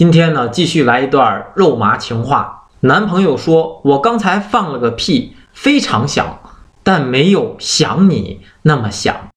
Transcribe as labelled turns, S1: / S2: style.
S1: 今天呢继续来一段肉麻情话。男朋友说我刚才放了个屁非常响但没有想你那么响。